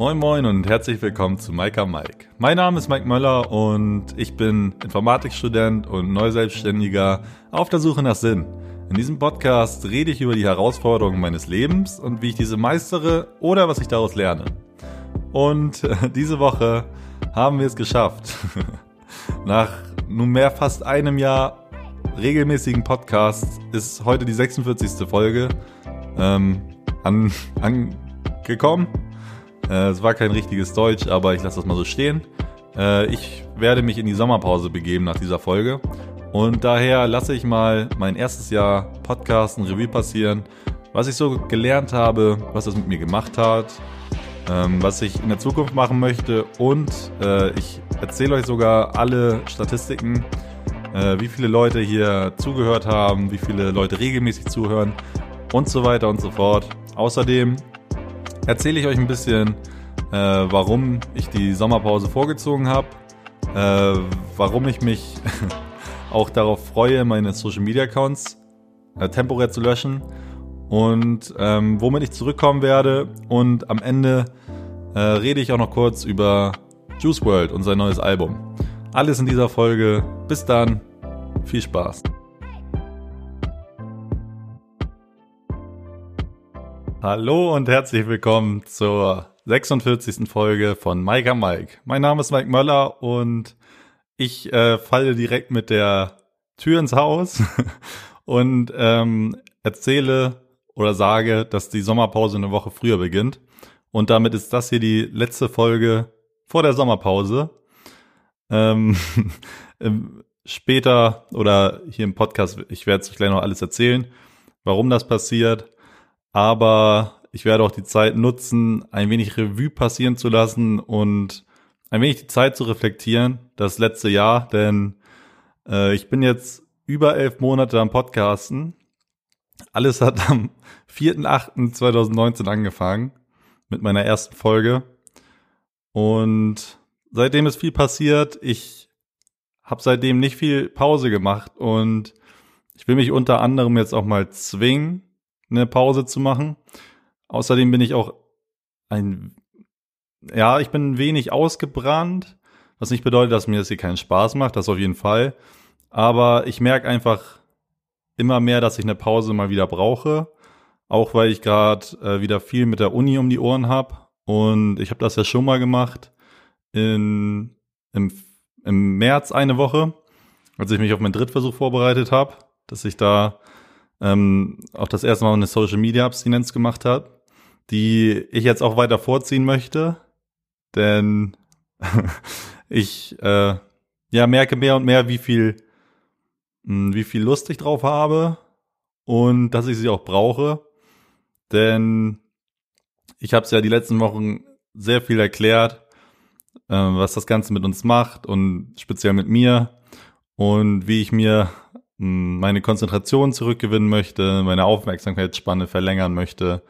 Moin Moin und herzlich willkommen zu Maika Mike. Mein Name ist Mike Möller und ich bin Informatikstudent und Neuselbstständiger auf der Suche nach Sinn. In diesem Podcast rede ich über die Herausforderungen meines Lebens und wie ich diese meistere oder was ich daraus lerne. Und diese Woche haben wir es geschafft. Nach nunmehr fast einem Jahr regelmäßigen Podcasts ist heute die 46. Folge ähm, an, angekommen. Äh, es war kein richtiges Deutsch, aber ich lasse das mal so stehen. Äh, ich werde mich in die Sommerpause begeben nach dieser Folge. Und daher lasse ich mal mein erstes Jahr Podcast ein Revue passieren, was ich so gelernt habe, was das mit mir gemacht hat, ähm, was ich in der Zukunft machen möchte und äh, ich erzähle euch sogar alle Statistiken, äh, wie viele Leute hier zugehört haben, wie viele Leute regelmäßig zuhören und so weiter und so fort. Außerdem erzähle ich euch ein bisschen, äh, warum ich die Sommerpause vorgezogen habe, äh, warum ich mich auch darauf freue, meine Social Media Accounts äh, temporär zu löschen und ähm, womit ich zurückkommen werde. Und am Ende äh, rede ich auch noch kurz über Juice World und sein neues Album. Alles in dieser Folge. Bis dann. Viel Spaß. Hallo und herzlich willkommen zur 46. Folge von Mike Mike. Mein Name ist Mike Möller und ich äh, falle direkt mit der Tür ins Haus und ähm, erzähle oder sage, dass die Sommerpause eine Woche früher beginnt. Und damit ist das hier die letzte Folge vor der Sommerpause. Ähm, später oder hier im Podcast, ich werde euch gleich noch alles erzählen, warum das passiert aber ich werde auch die Zeit nutzen, ein wenig Revue passieren zu lassen und ein wenig die Zeit zu reflektieren, das letzte Jahr, denn äh, ich bin jetzt über elf Monate am Podcasten. Alles hat am 4.8.2019 angefangen mit meiner ersten Folge und seitdem ist viel passiert. Ich habe seitdem nicht viel Pause gemacht und ich will mich unter anderem jetzt auch mal zwingen, eine Pause zu machen. Außerdem bin ich auch ein, ja, ich bin wenig ausgebrannt, was nicht bedeutet, dass mir das hier keinen Spaß macht, das auf jeden Fall. Aber ich merke einfach immer mehr, dass ich eine Pause mal wieder brauche, auch weil ich gerade äh, wieder viel mit der Uni um die Ohren habe. Und ich habe das ja schon mal gemacht in, im, im März eine Woche, als ich mich auf meinen Drittversuch vorbereitet habe, dass ich da ähm, auch das erste Mal eine Social Media Abstinenz gemacht hat, die ich jetzt auch weiter vorziehen möchte, denn ich äh, ja merke mehr und mehr, wie viel mh, hm, wie viel Lust ich drauf habe und dass ich sie auch brauche, denn ich habe es ja die letzten Wochen sehr viel erklärt, äh, was das Ganze mit uns macht und speziell mit mir und wie ich mir meine Konzentration zurückgewinnen möchte, meine Aufmerksamkeitsspanne verlängern möchte,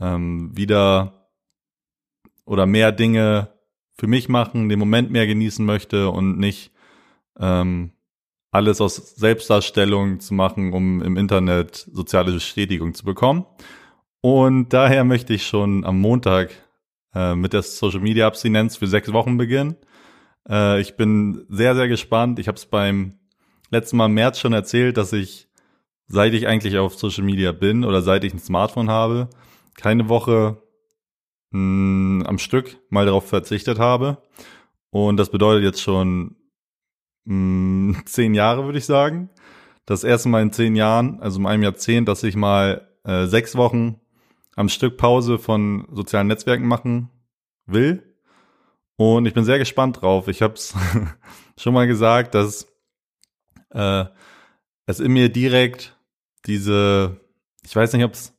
ähm, wieder oder mehr Dinge für mich machen, den Moment mehr genießen möchte und nicht ähm, alles aus Selbstdarstellung zu machen, um im Internet soziale Bestätigung zu bekommen. Und daher möchte ich schon am Montag äh, mit der Social Media Abstinenz für sechs Wochen beginnen. Äh, ich bin sehr, sehr gespannt. Ich habe es beim letzten Mal im März schon erzählt, dass ich, seit ich eigentlich auf Social Media bin oder seit ich ein Smartphone habe, keine Woche mh, hm, am Stück mal darauf verzichtet habe. Und das bedeutet jetzt schon mh, hm, zehn Jahre, würde ich sagen. Das erste Mal in zehn Jahren, also in einem Jahrzehnt, dass ich mal äh, sechs Wochen am Stück Pause von sozialen Netzwerken machen will. Und ich bin sehr gespannt drauf. Ich habe es schon mal gesagt, dass äh, es in mir direkt diese, ich weiß nicht, ob es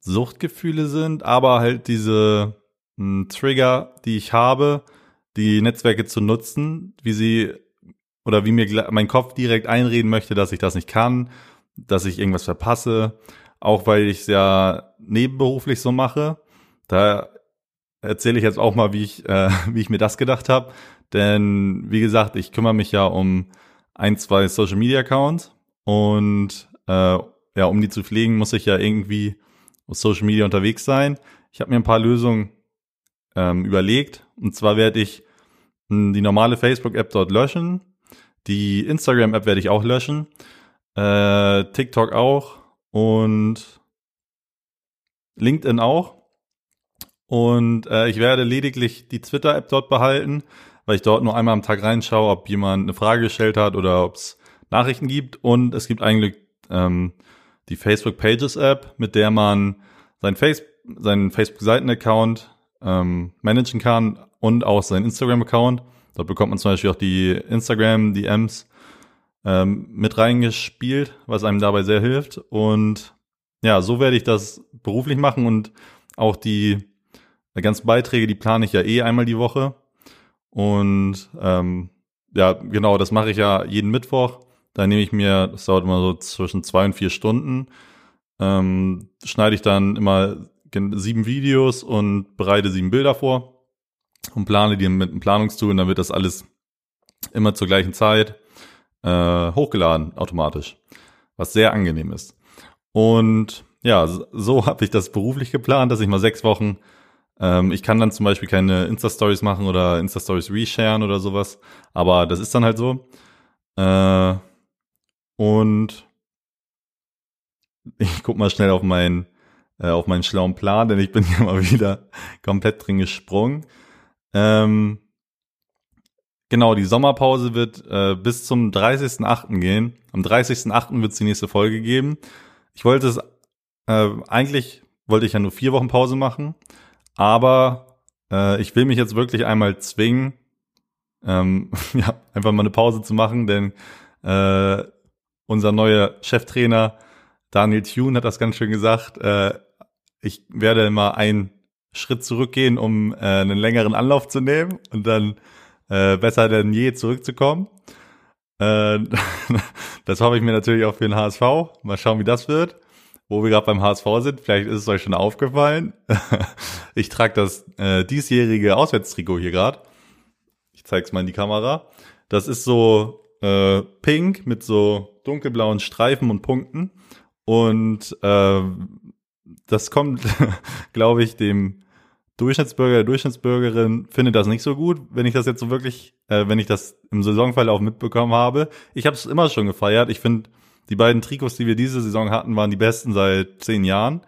Suchtgefühle sind, aber halt diese mh, hm, Trigger, die ich habe, die Netzwerke zu nutzen, wie sie oder wie mir mein Kopf direkt einreden möchte, dass ich das nicht kann, dass ich irgendwas verpasse, auch weil ich es ja nebenberuflich so mache. Da erzähle ich jetzt auch mal, wie ich, äh, wie ich mir das gedacht habe. Denn wie gesagt, ich kümmere mich ja um ein, zwei Social Media Accounts und äh, ja, um die zu pflegen, muss ich ja irgendwie auf Social Media unterwegs sein. Ich habe mir ein paar Lösungen ähm, überlegt. Und zwar werde ich hm, die normale Facebook-App dort löschen. Die Instagram-App werde ich auch löschen. Äh, TikTok auch. Und LinkedIn auch. Und äh, ich werde lediglich die Twitter-App dort behalten, weil ich dort nur einmal am Tag reinschaue, ob jemand eine Frage gestellt hat oder ob es Nachrichten gibt. Und es gibt eigentlich ähm, die Facebook Pages App, mit der man sein Face seinen Facebook-Seiten-Account ähm, managen kann und auch seinen Instagram-Account. Dort bekommt man zum Beispiel auch die Instagram-DMs ähm, mit reingespielt, was einem dabei sehr hilft. Und ja, so werde ich das beruflich machen und auch die ganzen Beiträge, die plane ich ja eh einmal die Woche. Und ähm, ja, genau, das mache ich ja jeden Mittwoch. Da nehme ich mir, das dauert immer so zwischen zwei und vier Stunden, ähm, schneide ich dann immer sieben Videos und bereite sieben Bilder vor und plane die mit einem Planungstool und dann wird das alles immer zur gleichen Zeit äh, hochgeladen automatisch, was sehr angenehm ist. Und ja, so habe ich das beruflich geplant, dass ich mal sechs Wochen ähm, ich kann dann zum Beispiel keine Insta-Stories machen oder Insta-Stories resharen oder sowas, aber das ist dann halt so. Äh, und ich guck mal schnell auf meinen äh, auf meinen schlauen Plan, denn ich bin hier mal wieder komplett drin gesprungen. Ähm, genau, die Sommerpause wird äh, bis zum 30.8. gehen. Am 30.8. wird es die nächste Folge geben. Ich wollte es, äh, eigentlich wollte ich ja nur vier Wochen Pause machen, aber äh, ich will mich jetzt wirklich einmal zwingen, ähm, ja, einfach mal eine Pause zu machen, denn äh, unser neuer Cheftrainer Daniel Thune hat das ganz schön gesagt. Äh, ich werde immer einen Schritt zurückgehen, um äh, einen längeren Anlauf zu nehmen und dann äh, besser denn je zurückzukommen. Äh, das hoffe ich mir natürlich auch für den HSV. Mal schauen, wie das wird. Wo wir gerade beim HSV sind, vielleicht ist es euch schon aufgefallen. ich trage das äh, diesjährige Auswärtstrikot hier gerade. Ich zeige es mal in die Kamera. Das ist so äh, pink mit so dunkelblauen Streifen und Punkten. Und äh, das kommt, glaube ich, dem Durchschnittsbürger, der Durchschnittsbürgerin findet das nicht so gut, wenn ich das jetzt so wirklich, äh, wenn ich das im Saisonverlauf mitbekommen habe. Ich habe es immer schon gefeiert. Ich finde, die beiden Trikots, die wir diese Saison hatten, waren die besten seit zehn Jahren.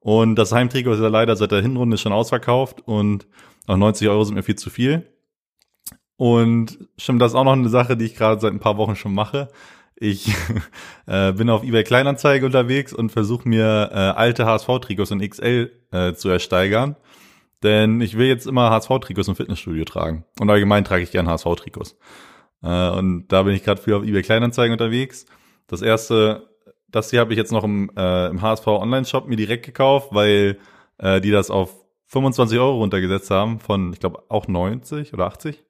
Und das Heimtrikot ist ja leider seit der Hinrunde schon ausverkauft und auch 90 Euro sind mir viel zu viel. Und stimmt, das ist auch noch eine Sache, die ich gerade seit ein paar Wochen schon mache. Ich äh, bin auf eBay Kleinanzeige unterwegs und versuche mir äh, alte HSV-Trikots in XL äh, zu ersteigern. Denn ich will jetzt immer HSV-Trikots im Fitnessstudio tragen. Und allgemein trage ich gern HSV-Trikots. Äh, und da bin ich gerade viel auf eBay Kleinanzeigen unterwegs. Das erste, das hier habe ich jetzt noch im, äh, im HSV Online-Shop mir direkt gekauft, weil äh, die das auf 25 Euro runtergesetzt haben von, ich glaube, auch 90 oder 80.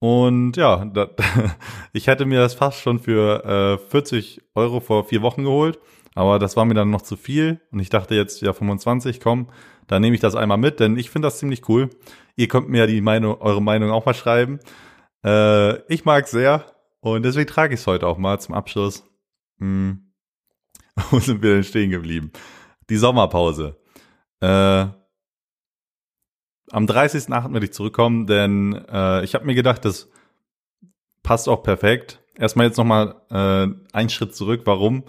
Und ja, da, ich hätte mir das fast schon für äh, 40 Euro vor vier Wochen geholt, aber das war mir dann noch zu viel und ich dachte jetzt, ja 25, komm, dann nehme ich das einmal mit, denn ich finde das ziemlich cool. Ihr könnt mir ja die Meinung, eure Meinung auch mal schreiben. Äh, ich mag sehr und deswegen trage ich es heute auch mal zum Abschluss. Hm. Wo sind wir denn stehen geblieben? Die Sommerpause. Äh, am 30.8. werde ich zurückkommen, denn äh, ich habe mir gedacht, das passt auch perfekt. Erstmal jetzt nochmal äh, einen Schritt zurück, warum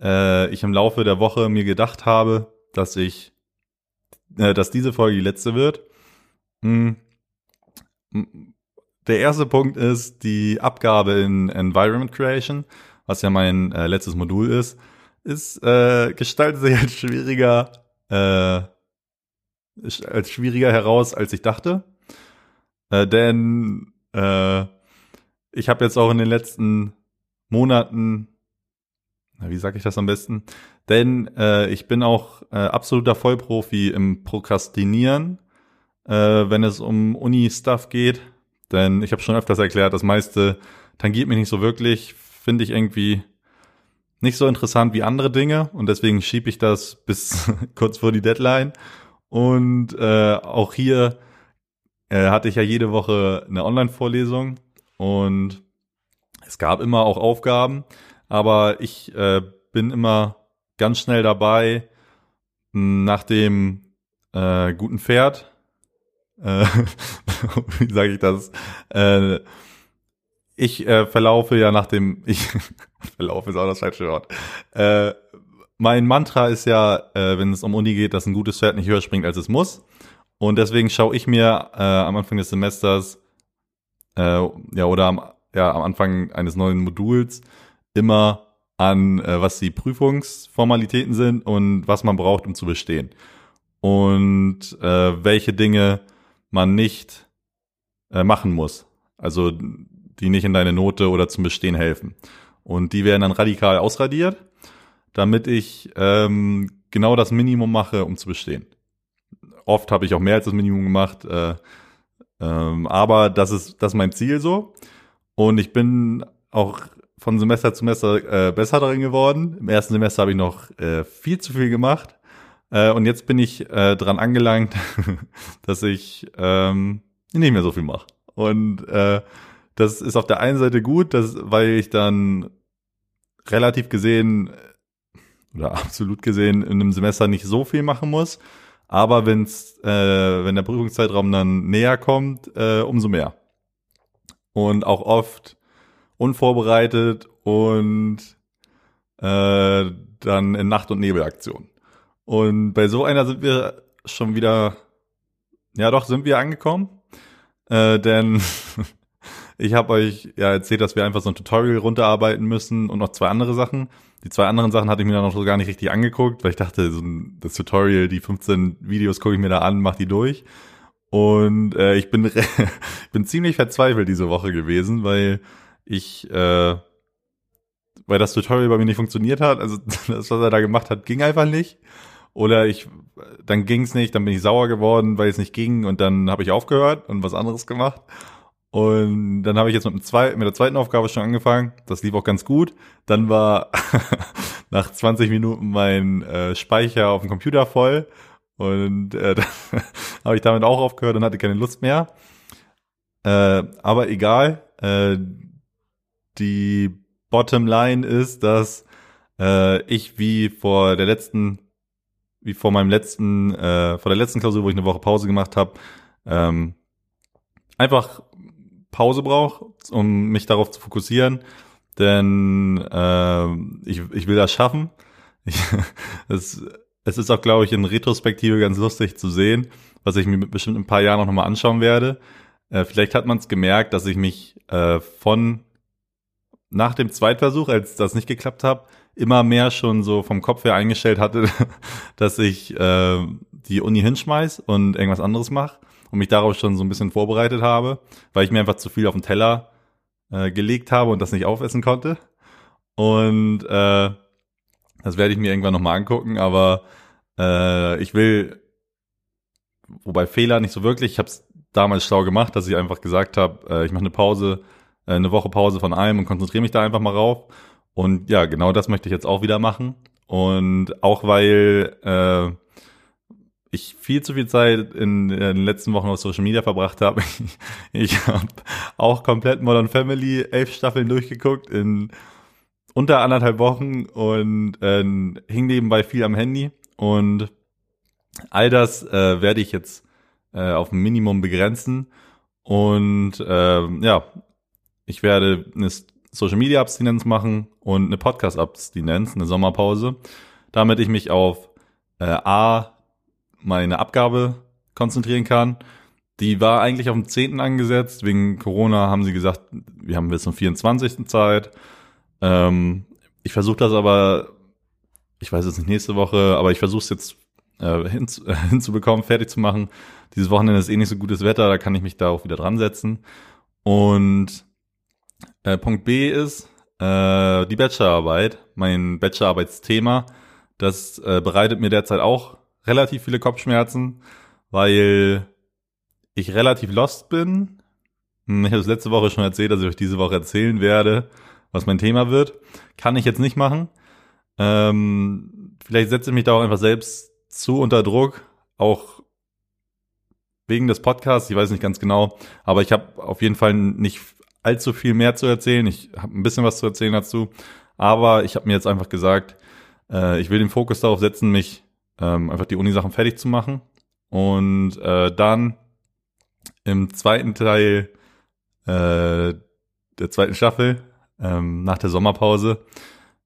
äh, ich im Laufe der Woche mir gedacht habe, dass ich, äh, dass diese Folge die letzte wird. Hm. Der erste Punkt ist die Abgabe in Environment Creation, was ja mein äh, letztes Modul ist, ist äh, gestaltet sich als schwieriger äh, als schwieriger heraus, als ich dachte. Äh, denn äh, ich habe jetzt auch in den letzten Monaten, na, wie sage ich das am besten? Denn äh, ich bin auch äh, absoluter Vollprofi im Prokrastinieren, äh, wenn es um Uni-Stuff geht. Denn ich habe schon öfters erklärt, das meiste tangiert mich nicht so wirklich, finde ich irgendwie nicht so interessant wie andere Dinge und deswegen schiebe ich das bis kurz vor die Deadline und äh, auch hier äh, hatte ich ja jede Woche eine Online-Vorlesung und es gab immer auch Aufgaben, aber ich äh, bin immer ganz schnell dabei, nach dem äh, guten Pferd Äh, wie sage ich das? Ich äh, verlaufe ja nach dem, ich verlaufe ist auch das falsche Wort. Äh, mein Mantra ist ja, äh, wenn es um Uni geht, dass ein gutes Pferd nicht höher springt, als es muss. Und deswegen schaue ich mir äh, am Anfang des Semesters äh, ja oder am, ja, am Anfang eines neuen Moduls immer an, äh, was die Prüfungsformalitäten sind und was man braucht, um zu bestehen. Und äh, welche Dinge man nicht äh, machen muss. Also die nicht in deine Note oder zum Bestehen helfen. Und die werden dann radikal ausradiert, damit ich ähm, genau das Minimum mache, um zu bestehen. Oft habe ich auch mehr als das Minimum gemacht, äh, ähm, aber das ist, das ist mein Ziel so. Und ich bin auch von Semester zu Semester äh, besser darin geworden. Im ersten Semester habe ich noch äh, viel zu viel gemacht. Äh, und jetzt bin ich äh, dran angelangt, dass ich ähm, nicht mehr so viel mache. Und äh, das ist auf der einen Seite gut, dass, weil ich dann relativ gesehen oder absolut gesehen in einem Semester nicht so viel machen muss. Aber wenn's, äh, wenn der Prüfungszeitraum dann näher kommt, äh, umso mehr. Und auch oft unvorbereitet und äh, dann in Nacht- und Nebelaktion. Und bei so einer sind wir schon wieder, ja doch, sind wir angekommen. Äh, denn ich habe euch ja erzählt, dass wir einfach so ein Tutorial runterarbeiten müssen und noch zwei andere Sachen. Die zwei anderen Sachen hatte ich mir dann noch so gar nicht richtig angeguckt, weil ich dachte, so ein, das Tutorial, die 15 Videos gucke ich mir da an, mach die durch. Und äh, ich bin bin ziemlich verzweifelt diese Woche gewesen, weil ich äh, weil das Tutorial bei mir nicht funktioniert hat. Also das, was er da gemacht hat, ging einfach nicht. Oder ich, dann ging's nicht, dann bin ich sauer geworden, weil es nicht ging und dann habe ich aufgehört und was anderes gemacht. Und dann habe ich jetzt mit, dem zwei, mit der zweiten Aufgabe schon angefangen. Das lief auch ganz gut. Dann war nach 20 Minuten mein äh, Speicher auf dem Computer voll. Und äh, dann habe ich damit auch aufgehört und hatte keine Lust mehr. Äh, aber egal. Äh, die Bottom-Line ist, dass äh, ich wie vor der letzten, wie vor meinem letzten, äh, vor der letzten Klausur, wo ich eine Woche Pause gemacht habe, ähm, einfach Pause brauche, um mich darauf zu fokussieren, denn äh, ich, ich will das schaffen. Ich, es, es ist auch, glaube ich, in Retrospektive ganz lustig zu sehen, was ich mir bestimmt in ein paar Jahren noch mal anschauen werde. Äh, vielleicht hat man es gemerkt, dass ich mich äh, von nach dem Zweitversuch, als das nicht geklappt hat, immer mehr schon so vom Kopf her eingestellt hatte, dass ich äh, die Uni hinschmeiß und irgendwas anderes mache und mich darauf schon so ein bisschen vorbereitet habe, weil ich mir einfach zu viel auf den Teller äh, gelegt habe und das nicht aufessen konnte. Und äh, das werde ich mir irgendwann nochmal angucken, aber äh, ich will, wobei Fehler nicht so wirklich, ich habe es damals schlau gemacht, dass ich einfach gesagt habe, äh, ich mache eine Pause, äh, eine Woche Pause von allem und konzentriere mich da einfach mal rauf. Und ja, genau das möchte ich jetzt auch wieder machen. Und auch weil äh, ich viel zu viel Zeit in, den letzten Wochen auf Social Media verbracht habe. Ich, habe auch komplett Modern Family elf Staffeln durchgeguckt in unter anderthalb Wochen und äh, hing nebenbei viel am Handy. Und all das äh, werde ich jetzt äh, auf ein Minimum begrenzen. Und äh, ja, ich werde eine Social Media Abstinenz machen und eine Podcast Abstinenz, eine Sommerpause, damit ich mich auf äh, A meine Abgabe konzentrieren kann. Die war eigentlich auf dem 10. angesetzt. Wegen Corona haben sie gesagt, wir haben bis zum 24. Zeit. Ähm, ich versuche das aber, ich weiß jetzt nicht nächste Woche, aber ich versuche es jetzt äh, hin, äh, hinzubekommen, fertig zu machen. Dieses Wochenende ist eh nicht so gutes Wetter, da kann ich mich da auch wieder dran setzen. Und äh, Punkt B ist äh, die Bachelorarbeit, mein Bachelorarbeitsthema. Das äh, bereitet mir derzeit auch relativ viele Kopfschmerzen, weil ich relativ lost bin. Hm, ich habe es letzte Woche schon erzählt, dass ich euch diese Woche erzählen werde, was mein Thema wird. Kann ich jetzt nicht machen. Ähm, vielleicht setze ich mich da auch einfach selbst zu unter Druck, auch wegen des Podcasts. Ich weiß nicht ganz genau, aber ich habe auf jeden Fall nicht allzu viel mehr zu erzählen. Ich habe ein bisschen was zu erzählen dazu, aber ich habe mir jetzt einfach gesagt, äh, ich will den Fokus darauf setzen, mich ähm, einfach die Uni-Sachen fertig zu machen und äh, dann im zweiten Teil äh, der zweiten Staffel, ähm, nach der Sommerpause,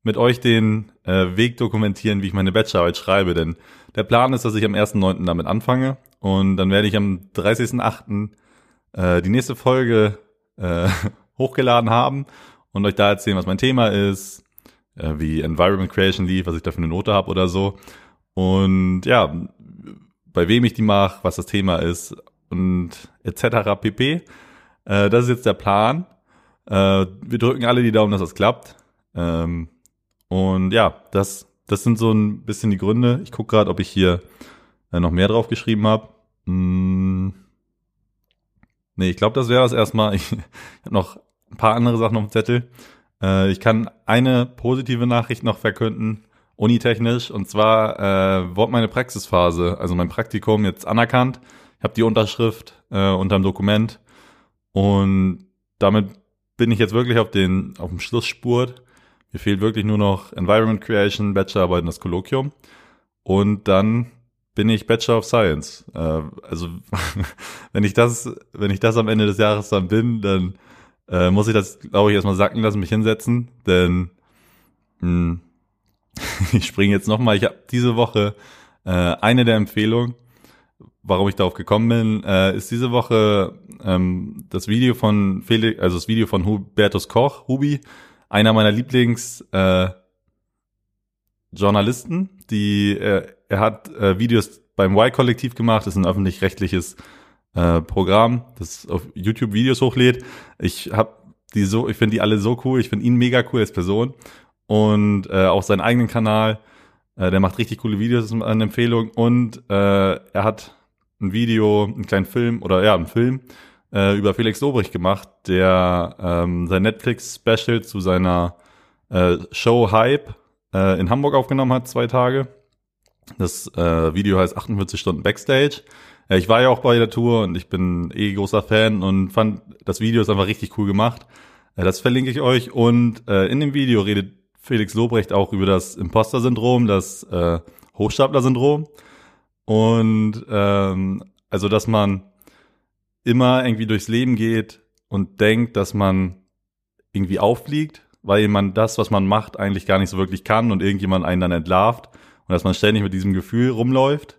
mit euch den äh, Weg dokumentieren, wie ich meine Bachelorarbeit schreibe. Denn der Plan ist, dass ich am 1.9. damit anfange und dann werde ich am 30.8. Äh, die nächste Folge äh, hochgeladen haben und euch da erzählen, was mein Thema ist, äh, wie Environment Creation lief, was ich da für eine Note habe oder so. Und ja, bei wem ich die mache, was das Thema ist und etc. pp. Äh, das ist jetzt der Plan. Äh, wir drücken alle die Daumen, dass das klappt. Ähm, und ja, das, das sind so ein bisschen die Gründe. Ich gucke gerade, ob ich hier äh, noch mehr drauf geschrieben habe. Hm. Nee, ich glaube, das wäre das erstmal. Ich, ich habe noch ein paar andere Sachen auf dem Zettel. Äh, ich kann eine positive Nachricht noch verkünden, unitechnisch. Und zwar äh, wurde meine Praxisphase, also mein Praktikum jetzt anerkannt. Ich habe die Unterschrift äh, unter dem Dokument. Und damit bin ich jetzt wirklich auf, den, auf dem Schlussspurt. Mir fehlt wirklich nur noch Environment Creation, Bachelorarbeit und das Kolloquium. Und dann bin ich Bachelor of Science. Äh, also wenn ich das, wenn ich das am Ende des Jahres dann bin, dann äh, muss ich das, glaube ich, erstmal sacken lassen, mich hinsetzen, denn mh, hm, ich springe jetzt nochmal. Ich habe diese Woche äh, eine der Empfehlungen, warum ich darauf gekommen bin, äh, ist diese Woche ähm, das Video von Felix, also das Video von Hubertus Koch, Hubi, einer meiner Lieblings äh, Journalisten, die äh, er hat äh, Videos beim Y-Kollektiv gemacht, das ist ein öffentlich-rechtliches äh, Programm, das auf YouTube Videos hochlädt. Ich habe die so, ich finde die alle so cool, ich finde ihn mega cool als Person und äh, auch seinen eigenen Kanal. Äh, der macht richtig coole Videos, ist eine Empfehlung und äh, er hat ein Video, einen kleinen Film oder ja, einen Film äh, über Felix Lobrecht gemacht, der ähm, sein Netflix-Special zu seiner äh, Show Hype äh, in Hamburg aufgenommen hat, zwei Tage. Das äh, Video heißt 48 Stunden Backstage. Äh, ich war ja auch bei der Tour und ich bin eh großer Fan und fand das Video ist einfach richtig cool gemacht. Äh, das verlinke ich euch und äh, in dem Video redet Felix Lobrecht auch über das Imposter-Syndrom, das äh, Hochstapler-Syndrom und ähm, also, dass man immer irgendwie durchs Leben geht und denkt, dass man irgendwie auffliegt, weil man das, was man macht, eigentlich gar nicht so wirklich kann und irgendjemand einen dann entlarvt und dass man ständig mit diesem Gefühl rumläuft.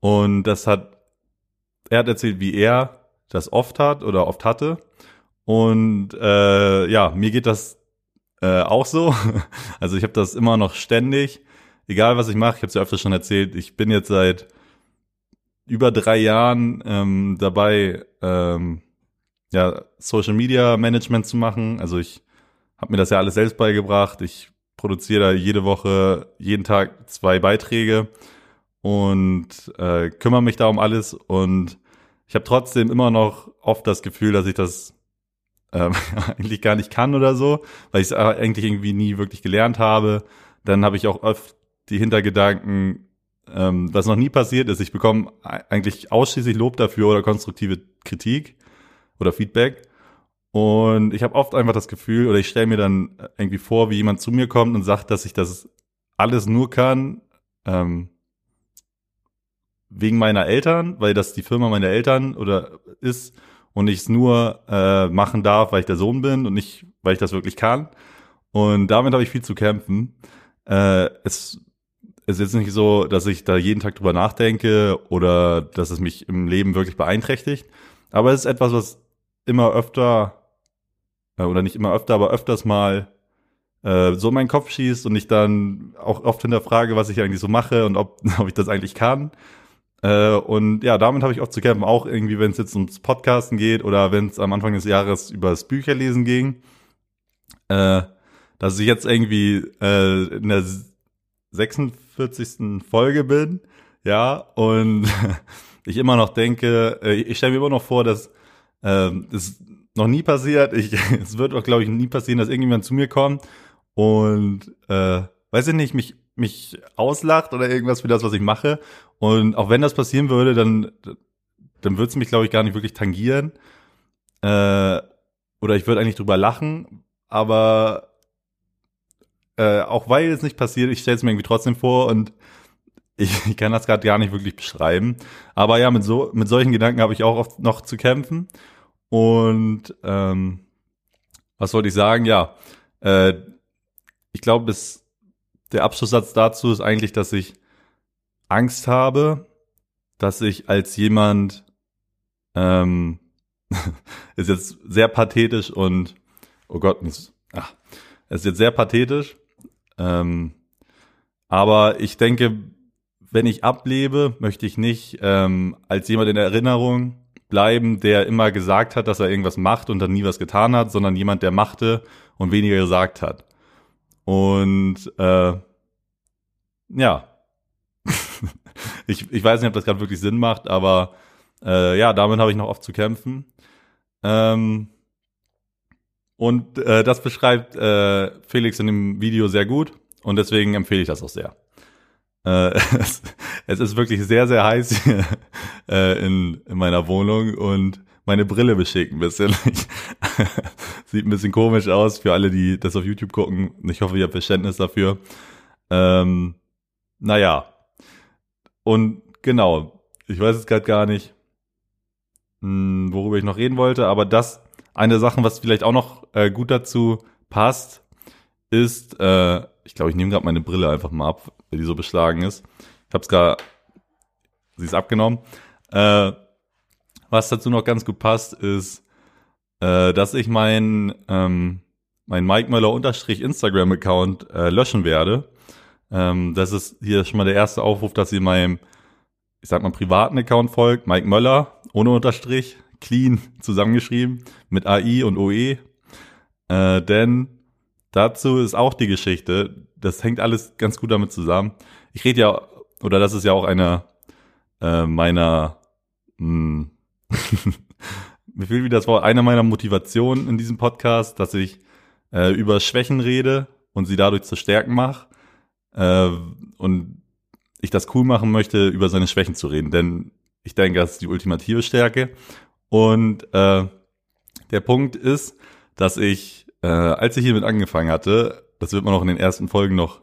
Und das hat, er hat erzählt, wie er das oft hat oder oft hatte. Und äh, ja, mir geht das äh, auch so. Also ich habe das immer noch ständig, egal was ich mache. Ich habe es ja öfter schon erzählt. Ich bin jetzt seit über drei Jahren ähm, dabei, ähm, ja, Social Media Management zu machen. Also ich habe mir das ja alles selbst beigebracht. Ich produziere da jede Woche, jeden Tag zwei Beiträge und äh, kümmere mich da um alles. Und ich habe trotzdem immer noch oft das Gefühl, dass ich das äh, eigentlich gar nicht kann oder so, weil ich es eigentlich irgendwie nie wirklich gelernt habe. Dann habe ich auch oft die Hintergedanken, ähm, was noch nie passiert ist. Ich bekomme eigentlich ausschließlich Lob dafür oder konstruktive Kritik oder Feedback. Und ich habe oft einfach das Gefühl, oder ich stelle mir dann irgendwie vor, wie jemand zu mir kommt und sagt, dass ich das alles nur kann, ähm, wegen meiner Eltern, weil das die Firma meiner Eltern oder ist und ich es nur äh, machen darf, weil ich der Sohn bin und nicht, weil ich das wirklich kann. Und damit habe ich viel zu kämpfen. Äh, es ist jetzt nicht so, dass ich da jeden Tag drüber nachdenke oder dass es mich im Leben wirklich beeinträchtigt. Aber es ist etwas, was immer öfter, äh, oder nicht immer öfter, aber öfters mal äh, so in meinen Kopf schießt und ich dann auch oft hinterfrage, was ich eigentlich so mache und ob, ob ich das eigentlich kann. Äh, und ja, damit habe ich oft zu kämpfen, auch irgendwie, wenn es jetzt ums Podcasten geht oder wenn es am Anfang des Jahres über das Bücherlesen ging. Äh, dass ich jetzt irgendwie äh, in der 46. Folge bin, ja, und ich immer noch denke, äh, ich stelle mir immer noch vor, dass ähm, es noch nie passiert, ich, es wird auch, glaube ich, nie passieren, dass irgendjemand zu mir kommt und, äh, weiß ich nicht, mich, mich auslacht oder irgendwas für das, was ich mache. Und auch wenn das passieren würde, dann, dann würde es mich, glaube ich, gar nicht wirklich tangieren. Äh, oder ich würde eigentlich drüber lachen, aber äh, auch weil es nicht passiert, ich stelle es mir irgendwie trotzdem vor und ich, ich kann das gerade gar nicht wirklich beschreiben. Aber ja, mit so mit solchen Gedanken habe ich auch oft noch zu kämpfen. Und ähm, was wollte ich sagen? Ja, äh, ich glaube, der Abschlusssatz dazu ist eigentlich, dass ich Angst habe, dass ich als jemand ähm, ist jetzt sehr pathetisch und oh Gott, ach, ist jetzt sehr pathetisch. Ähm, aber ich denke, wenn ich ablebe, möchte ich nicht ähm, als jemand in Erinnerung bleiben, der immer gesagt hat, dass er irgendwas macht und dann nie was getan hat, sondern jemand, der machte und weniger gesagt hat. Und äh, ja, ich, ich weiß nicht, ob das gerade wirklich Sinn macht, aber äh, ja, damit habe ich noch oft zu kämpfen. Ähm, und äh, das beschreibt äh, Felix in dem Video sehr gut und deswegen empfehle ich das auch sehr. Äh, es, es ist wirklich sehr, sehr heiß hier, äh, in, in meiner Wohnung und meine Brille beschickt ein bisschen. Sieht ein bisschen komisch aus für alle, die das auf YouTube gucken. Ich hoffe, ihr habt Verständnis dafür. Ähm, naja. Und genau, ich weiß es gerade gar nicht, mh, hm, worüber ich noch reden wollte, aber das, eine Sache, was vielleicht auch noch äh, gut dazu passt, ist, äh, ich glaube, ich nehme gerade meine Brille einfach mal ab, weil die so beschlagen ist. Ich habe es gerade, sie ist abgenommen. Äh, was dazu noch ganz gut passt, ist, äh, dass ich mein, ähm, mein Mike Möller unterstrich Instagram Account äh, löschen werde. Ähm, das ist hier schon mal der erste Aufruf, dass ihr meinem, ich sag mal, privaten Account folgt. Mike Möller, ohne Unterstrich, clean zusammengeschrieben, mit AI und OE. Äh, denn dazu ist auch die Geschichte, das hängt alles ganz gut damit zusammen. Ich rede ja, oder das ist ja auch eine äh, meiner, mh, hm, mir fehlt wieder das Wort, einer meiner Motivationen in diesem Podcast, dass ich äh, über Schwächen rede und sie dadurch zu Stärken mache. Äh, und ich das cool machen möchte, über seine Schwächen zu reden. Denn ich denke, das ist die ultimative Stärke. Und äh, der Punkt ist, dass ich, äh, als ich hiermit angefangen hatte, das wird man auch in den ersten Folgen noch,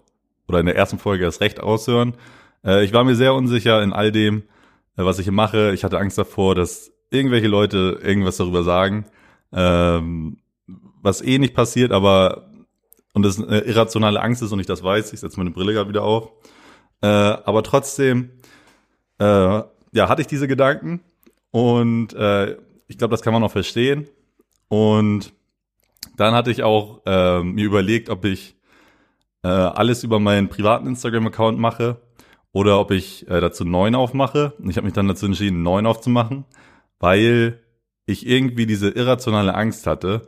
oder in der ersten Folge das Recht aushören, äh, ich war mir sehr unsicher in all dem, äh, was ich hier mache. Ich hatte Angst davor, dass irgendwelche Leute irgendwas darüber sagen, ähm, was eh nicht passiert, aber und das eine irrationale Angst ist und ich das weiß, ich setze meine Brille gerade wieder auf. Äh, aber trotzdem, äh, ja, hatte ich diese Gedanken und äh, ich glaube, das kann man auch verstehen. Und dann hatte ich auch äh, mir überlegt, ob ich äh, alles über meinen privaten Instagram-Account mache oder ob ich äh, dazu neun aufmache. Und ich habe mich dann dazu entschieden, neun aufzumachen, weil ich irgendwie diese irrationale Angst hatte,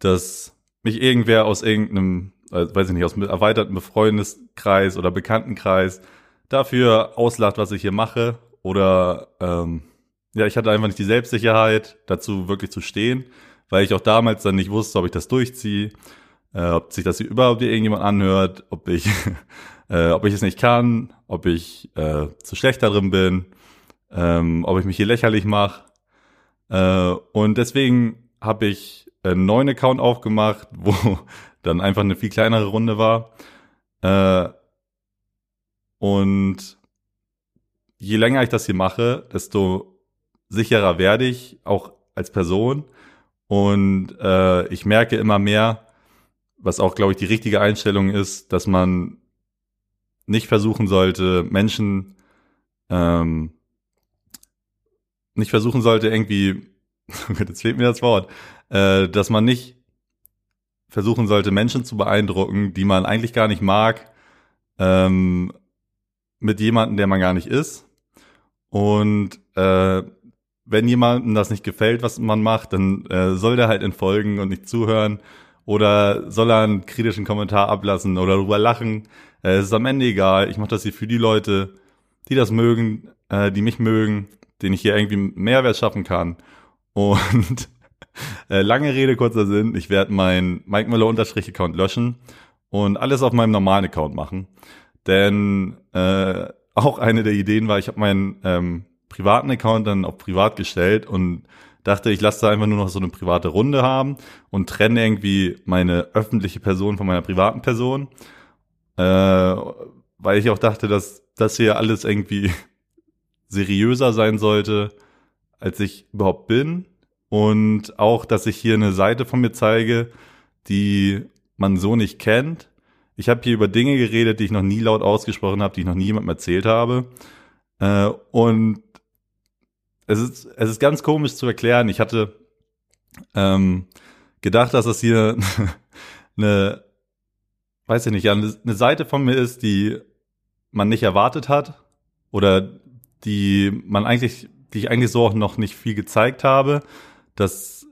dass mich irgendwer aus irgendeinem, äh, weiß ich nicht, aus einem erweiterten Freundeskreis oder Bekanntenkreis dafür auslacht, was ich hier mache. Oder ähm, ja, ich hatte einfach nicht die Selbstsicherheit, dazu wirklich zu stehen, weil ich auch damals dann nicht wusste, ob ich das durchziehe, äh, ob sich das überhaupt irgendjemand anhört, ob ich, äh, ob ich es nicht kann, ob ich äh, zu schlecht darin bin, ähm, ob ich mich hier lächerlich mache. Äh, und deswegen habe ich einen neuen Account aufgemacht, wo dann einfach eine viel kleinere Runde war. Äh, und je länger ich das hier mache, desto sicherer werde ich, auch als Person. Und äh, ich merke immer mehr, was auch, glaube ich, die richtige Einstellung ist, dass man nicht versuchen sollte, Menschen ähm, nicht versuchen sollte, irgendwie, jetzt fehlt mir das Wort, äh, dass man nicht versuchen sollte, Menschen zu beeindrucken, die man eigentlich gar nicht mag, ähm, mit jemandem, der man gar nicht ist. Und äh, wenn jemandem das nicht gefällt, was man macht, dann äh, soll der halt entfolgen und nicht zuhören oder soll er einen kritischen Kommentar ablassen oder darüber lachen. Äh, es ist am Ende egal. Ich mache das hier für die Leute, die das mögen, äh, die mich mögen, denen ich hier irgendwie Mehrwert schaffen kann. Und äh, lange Rede, kurzer Sinn. Ich werde meinen Mike Müller Unterstrich Account löschen und alles auf meinem normalen Account machen. Denn äh, auch eine der Ideen war, ich habe meinen ähm, privaten Account dann auf privat gestellt und dachte, ich lasse da einfach nur noch so eine private Runde haben und trenne irgendwie meine öffentliche Person von meiner privaten Person. Äh, weil ich auch dachte, dass dass hier alles irgendwie seriöser sein sollte, als ich überhaupt bin. Und auch, dass ich hier eine Seite von mir zeige, die man so nicht kennt. Ich habe hier über Dinge geredet, die ich noch nie laut ausgesprochen habe, die ich noch nie jemandem erzählt habe. Äh, und es ist, es ist ganz komisch zu erklären. Ich hatte ähm, gedacht, dass das hier eine, weiß ich nicht, eine Seite von mir ist, die man nicht erwartet hat oder die man eigentlich, die ich eigentlich so auch noch nicht viel gezeigt habe, dass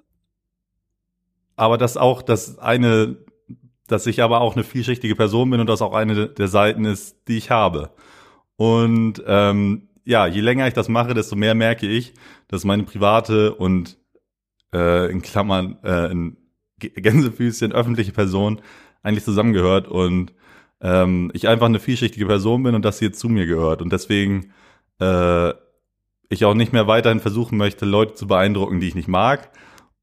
aber dass auch das eine, dass ich aber auch eine vielschichtige Person bin und das auch eine der Seiten ist, die ich habe. Und ähm, ja, je länger ich das mache, desto mehr merke ich, dass meine private und äh, in Klammern äh, in Gänsefüßchen öffentliche Person eigentlich zusammengehört und ähm, ich einfach eine vielschichtige Person bin und das hier zu mir gehört und deswegen äh, ich auch nicht mehr weiterhin versuchen möchte, Leute zu beeindrucken, die ich nicht mag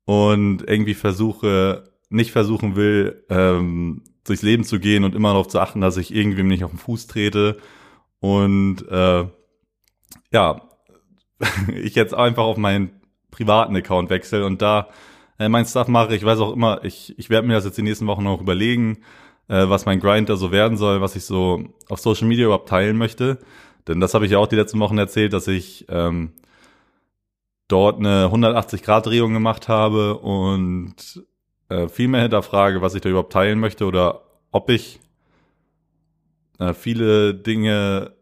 und irgendwie versuche, nicht versuchen will, ähm, durchs Leben zu gehen und immer darauf zu achten, dass ich irgendwem nicht auf den Fuß trete und äh, ja, ich jetzt einfach auf meinen privaten Account wechsle und da äh, mein Stuff mache. Ich weiß auch immer, ich, ich werde mir das jetzt die nächsten Wochen noch überlegen, äh, was mein Grind da so werden soll, was ich so auf Social Media überhaupt teilen möchte. Denn das habe ich ja auch die letzten Wochen erzählt, dass ich ähm, dort eine 180-Grad-Drehung gemacht habe und äh, viel mehr hinterfrage, was ich da überhaupt teilen möchte oder ob ich äh, viele Dinge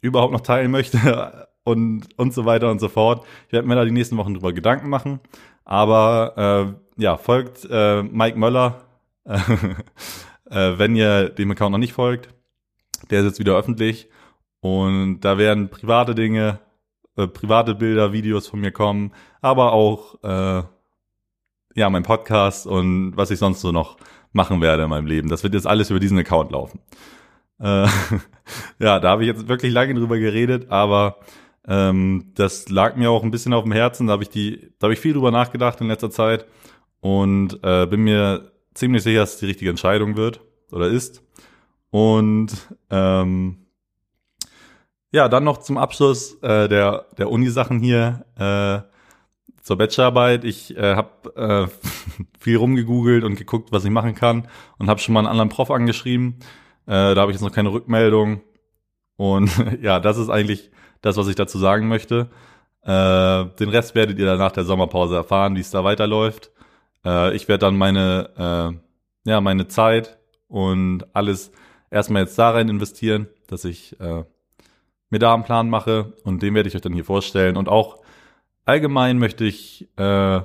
überhaupt noch teilen möchte und, und so weiter und so fort. Ich werde mir da die nächsten Wochen drüber Gedanken machen. Aber äh, ja, folgt äh, Mike Möller, äh, wenn ihr dem Account noch nicht folgt. Der ist jetzt wieder öffentlich. Und da werden private Dinge, äh, private Bilder, Videos von mir kommen, aber auch äh, ja, mein Podcast und was ich sonst so noch machen werde in meinem Leben. Das wird jetzt alles über diesen Account laufen. Äh, ja, da habe ich jetzt wirklich lange drüber geredet, aber ähm, das lag mir auch ein bisschen auf dem Herzen. Da habe ich die, da habe ich viel drüber nachgedacht in letzter Zeit und äh, bin mir ziemlich sicher, dass es die richtige Entscheidung wird oder ist. Und ähm, ja, dann noch zum Abschluss äh, der der Uni-Sachen hier äh, zur Bachelorarbeit. Ich äh, habe äh, viel rumgegoogelt und geguckt, was ich machen kann und habe schon mal einen anderen Prof angeschrieben. Äh, da habe ich jetzt noch keine Rückmeldung. Und ja, das ist eigentlich das, was ich dazu sagen möchte. Äh, den Rest werdet ihr dann nach der Sommerpause erfahren, wie es da weiterläuft. Äh, ich werde dann meine, äh, ja, meine Zeit und alles erstmal jetzt da rein investieren, dass ich äh, mir da einen Plan mache und den werde ich euch dann hier vorstellen. Und auch allgemein möchte ich äh,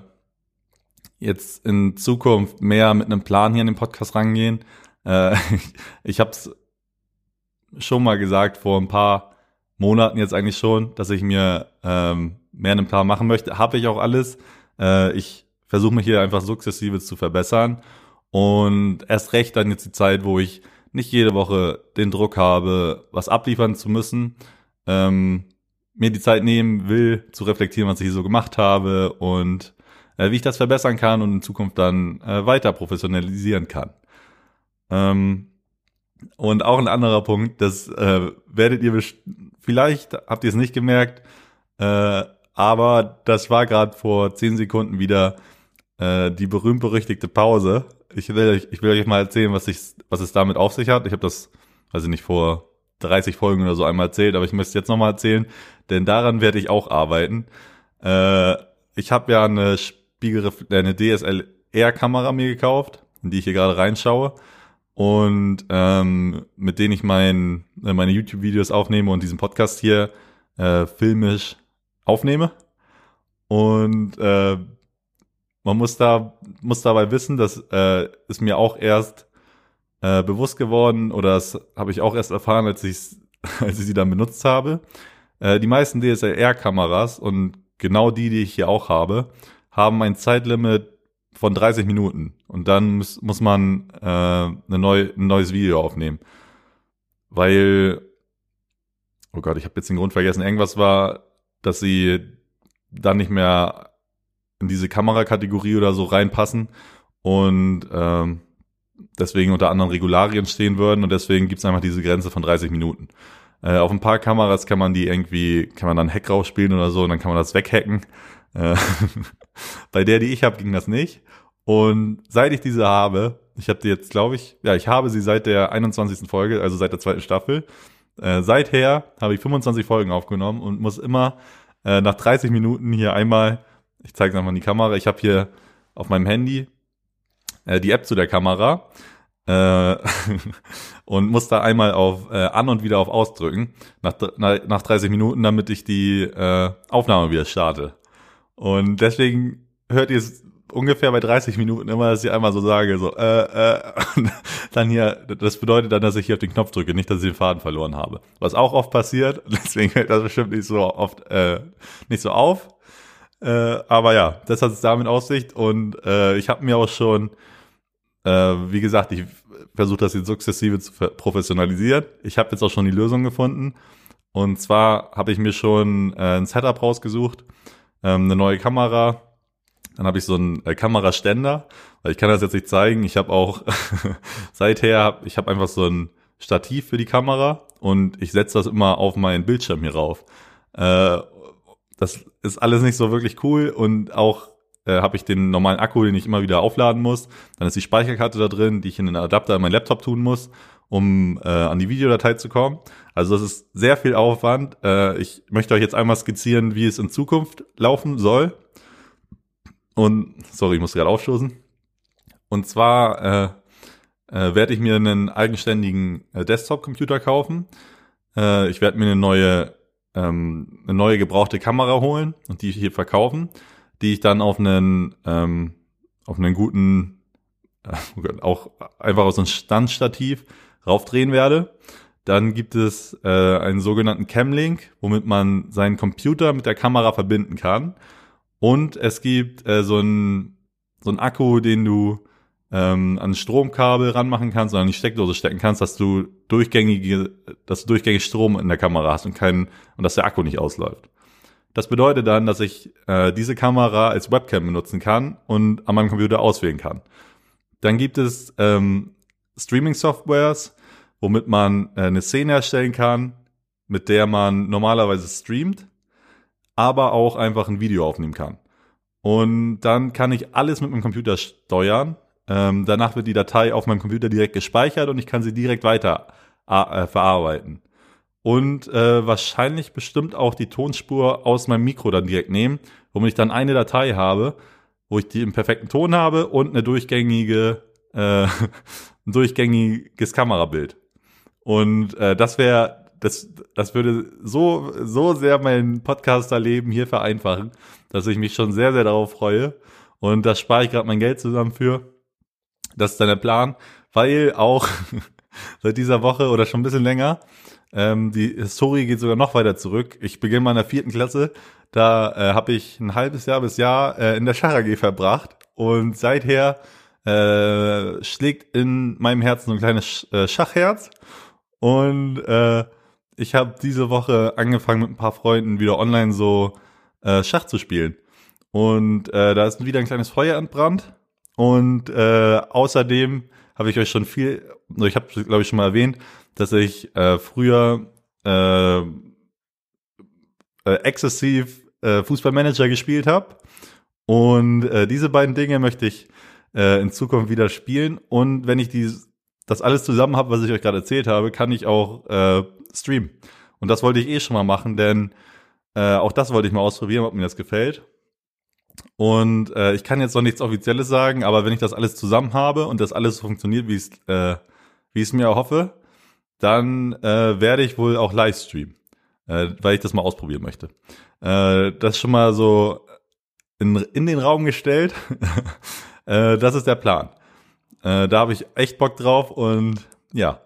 jetzt in Zukunft mehr mit einem Plan hier in den Podcast rangehen. Äh, ich habe es schon mal gesagt vor ein paar Monaten jetzt eigentlich schon, dass ich mir ähm, mehr einen Plan machen möchte. Habe ich auch alles. Äh, ich versuche mich hier einfach sukzessive zu verbessern. Und erst recht dann jetzt die Zeit, wo ich nicht jede Woche den Druck habe, was abliefern zu müssen, ähm, mir die Zeit nehmen will, zu reflektieren, was ich so gemacht habe und äh, wie ich das verbessern kann und in Zukunft dann äh, weiter professionalisieren kann. Ähm, und auch ein anderer Punkt, das äh, werdet ihr vielleicht, habt ihr es nicht gemerkt, äh, aber das war gerade vor zehn Sekunden wieder äh, die berühmt-berüchtigte Pause. Ich will, euch, ich will euch mal erzählen, was, ich, was es damit auf sich hat. Ich habe das, ich nicht, vor 30 Folgen oder so einmal erzählt, aber ich möchte es jetzt nochmal erzählen, denn daran werde ich auch arbeiten. Äh, ich habe ja eine Spiegelref eine DSLR-Kamera mir gekauft, in die ich hier gerade reinschaue und ähm, mit denen ich mein, äh, meine YouTube-Videos aufnehme und diesen Podcast hier äh, filmisch aufnehme. Und äh, man muss da muss dabei wissen, dass äh, ist mir auch erst äh, bewusst geworden oder das habe ich auch erst erfahren, als ich als ich sie dann benutzt habe. Äh, die meisten DSLR-Kameras und genau die, die ich hier auch habe, haben ein Zeitlimit von 30 Minuten und dann muss, muss man äh, eine neu, ein neues Video aufnehmen. Weil, oh Gott, ich habe jetzt den Grund vergessen, irgendwas war, dass sie dann nicht mehr in diese Kamerakategorie oder so reinpassen und ähm, deswegen unter anderen Regularien stehen würden und deswegen gibt's einfach diese Grenze von 30 Minuten. Äh, auf ein paar Kameras kann man die irgendwie, kann man dann Hack rausspielen oder so und dann kann man das weghacken. Äh, bei der, die ich habe, ging das nicht. Und seit ich diese habe, ich habe die jetzt, glaube ich, ja, ich habe sie seit der 21. Folge, also seit der zweiten Staffel. Äh, seither habe ich 25 Folgen aufgenommen und muss immer äh, nach 30 Minuten hier einmal, ich zeige es nochmal in die Kamera, ich habe hier auf meinem Handy äh, die App zu der Kamera äh, und muss da einmal auf äh, an und wieder auf ausdrücken nach, nach 30 Minuten, damit ich die äh, Aufnahme wieder starte. Und deswegen hört ihr es ungefähr bei 30 Minuten immer, dass ich einmal so sage, so, äh, äh, dann hier, das bedeutet dann, dass ich hier auf den Knopf drücke, nicht, dass ich den Faden verloren habe. Was auch oft passiert, deswegen fällt das bestimmt nicht so oft, äh, nicht so auf. Äh, aber ja, das hat es damit Aussicht und äh, ich habe mir auch schon, äh, wie gesagt, ich versuche das jetzt sukzessive zu professionalisieren. Ich habe jetzt auch schon die Lösung gefunden. Und zwar habe ich mir schon äh, ein Setup rausgesucht, ähm, eine neue Kamera. Dann habe ich so einen äh, Kameraständer, weil ich kann das jetzt nicht zeigen. Ich habe auch seither, ich habe einfach so ein Stativ für die Kamera und ich setze das immer auf meinen Bildschirm hier rauf. Äh, das ist alles nicht so wirklich cool und auch äh, habe ich den normalen Akku, den ich immer wieder aufladen muss. Dann ist die Speicherkarte da drin, die ich in den Adapter in meinen Laptop tun muss, um äh, an die Videodatei zu kommen. Also das ist sehr viel Aufwand. Äh, ich möchte euch jetzt einmal skizzieren, wie es in Zukunft laufen soll. Und sorry, ich muss gerade aufstoßen. Und zwar äh, äh, werde ich mir einen eigenständigen äh, Desktop-Computer kaufen. Äh, ich werde mir eine neue, ähm, eine neue gebrauchte Kamera holen und die hier verkaufen die ich dann auf einen, ähm, auf einen guten, äh, auch einfach aus einem Standstativ raufdrehen werde. Dann gibt es äh, einen sogenannten Camlink, womit man seinen Computer mit der Kamera verbinden kann. Und es gibt äh, so einen so einen Akku, den du ähm, an Stromkabel ranmachen kannst oder an die Steckdose stecken kannst, dass du durchgängige, dass du durchgängig Strom in der Kamera hast und keinen und dass der Akku nicht ausläuft. Das bedeutet dann, dass ich äh, diese Kamera als Webcam benutzen kann und an meinem Computer auswählen kann. Dann gibt es ähm, Streaming-Softwares, womit man äh, eine Szene erstellen kann, mit der man normalerweise streamt, aber auch einfach ein Video aufnehmen kann. Und dann kann ich alles mit meinem Computer steuern. Ähm, danach wird die Datei auf meinem Computer direkt gespeichert und ich kann sie direkt weiter äh, verarbeiten und äh, wahrscheinlich bestimmt auch die Tonspur aus meinem Mikro dann direkt nehmen, womit ich dann eine Datei habe, wo ich die im perfekten Ton habe und eine durchgängige, äh, ein durchgängiges Kamerabild. Und äh, das wäre, das, das würde so, so sehr mein Podcasterleben hier vereinfachen, dass ich mich schon sehr, sehr darauf freue. Und da spare ich gerade mein Geld zusammen für. Das ist dann der Plan, weil auch seit dieser Woche oder schon ein bisschen länger ähm, die Historie geht sogar noch weiter zurück. Ich beginne mal in der vierten Klasse. Da äh, habe ich ein halbes Jahr bis Jahr äh, in der Schach AG verbracht und seither äh, schlägt in meinem Herzen so ein kleines äh, Schachherz und äh, ich habe diese Woche angefangen mit ein paar Freunden wieder online so äh, Schach zu spielen und äh, da ist wieder ein kleines Feuer entbrannt und äh, außerdem habe ich euch schon viel, ich habe glaube ich schon mal erwähnt, dass ich äh, früher äh, äh, exzessiv äh, Fußballmanager gespielt habe. Und äh, diese beiden Dinge möchte ich äh, in Zukunft wieder spielen. Und wenn ich die, das alles zusammen habe, was ich euch gerade erzählt habe, kann ich auch äh, streamen. Und das wollte ich eh schon mal machen, denn äh, auch das wollte ich mal ausprobieren, ob mir das gefällt. Und äh, ich kann jetzt noch nichts Offizielles sagen, aber wenn ich das alles zusammen habe und das alles funktioniert, wie es äh, mir erhoffe, dann äh, werde ich wohl auch Livestreamen, äh, weil ich das mal ausprobieren möchte. Äh, das schon mal so in, in den Raum gestellt. äh, das ist der Plan. Äh, da habe ich echt Bock drauf und ja,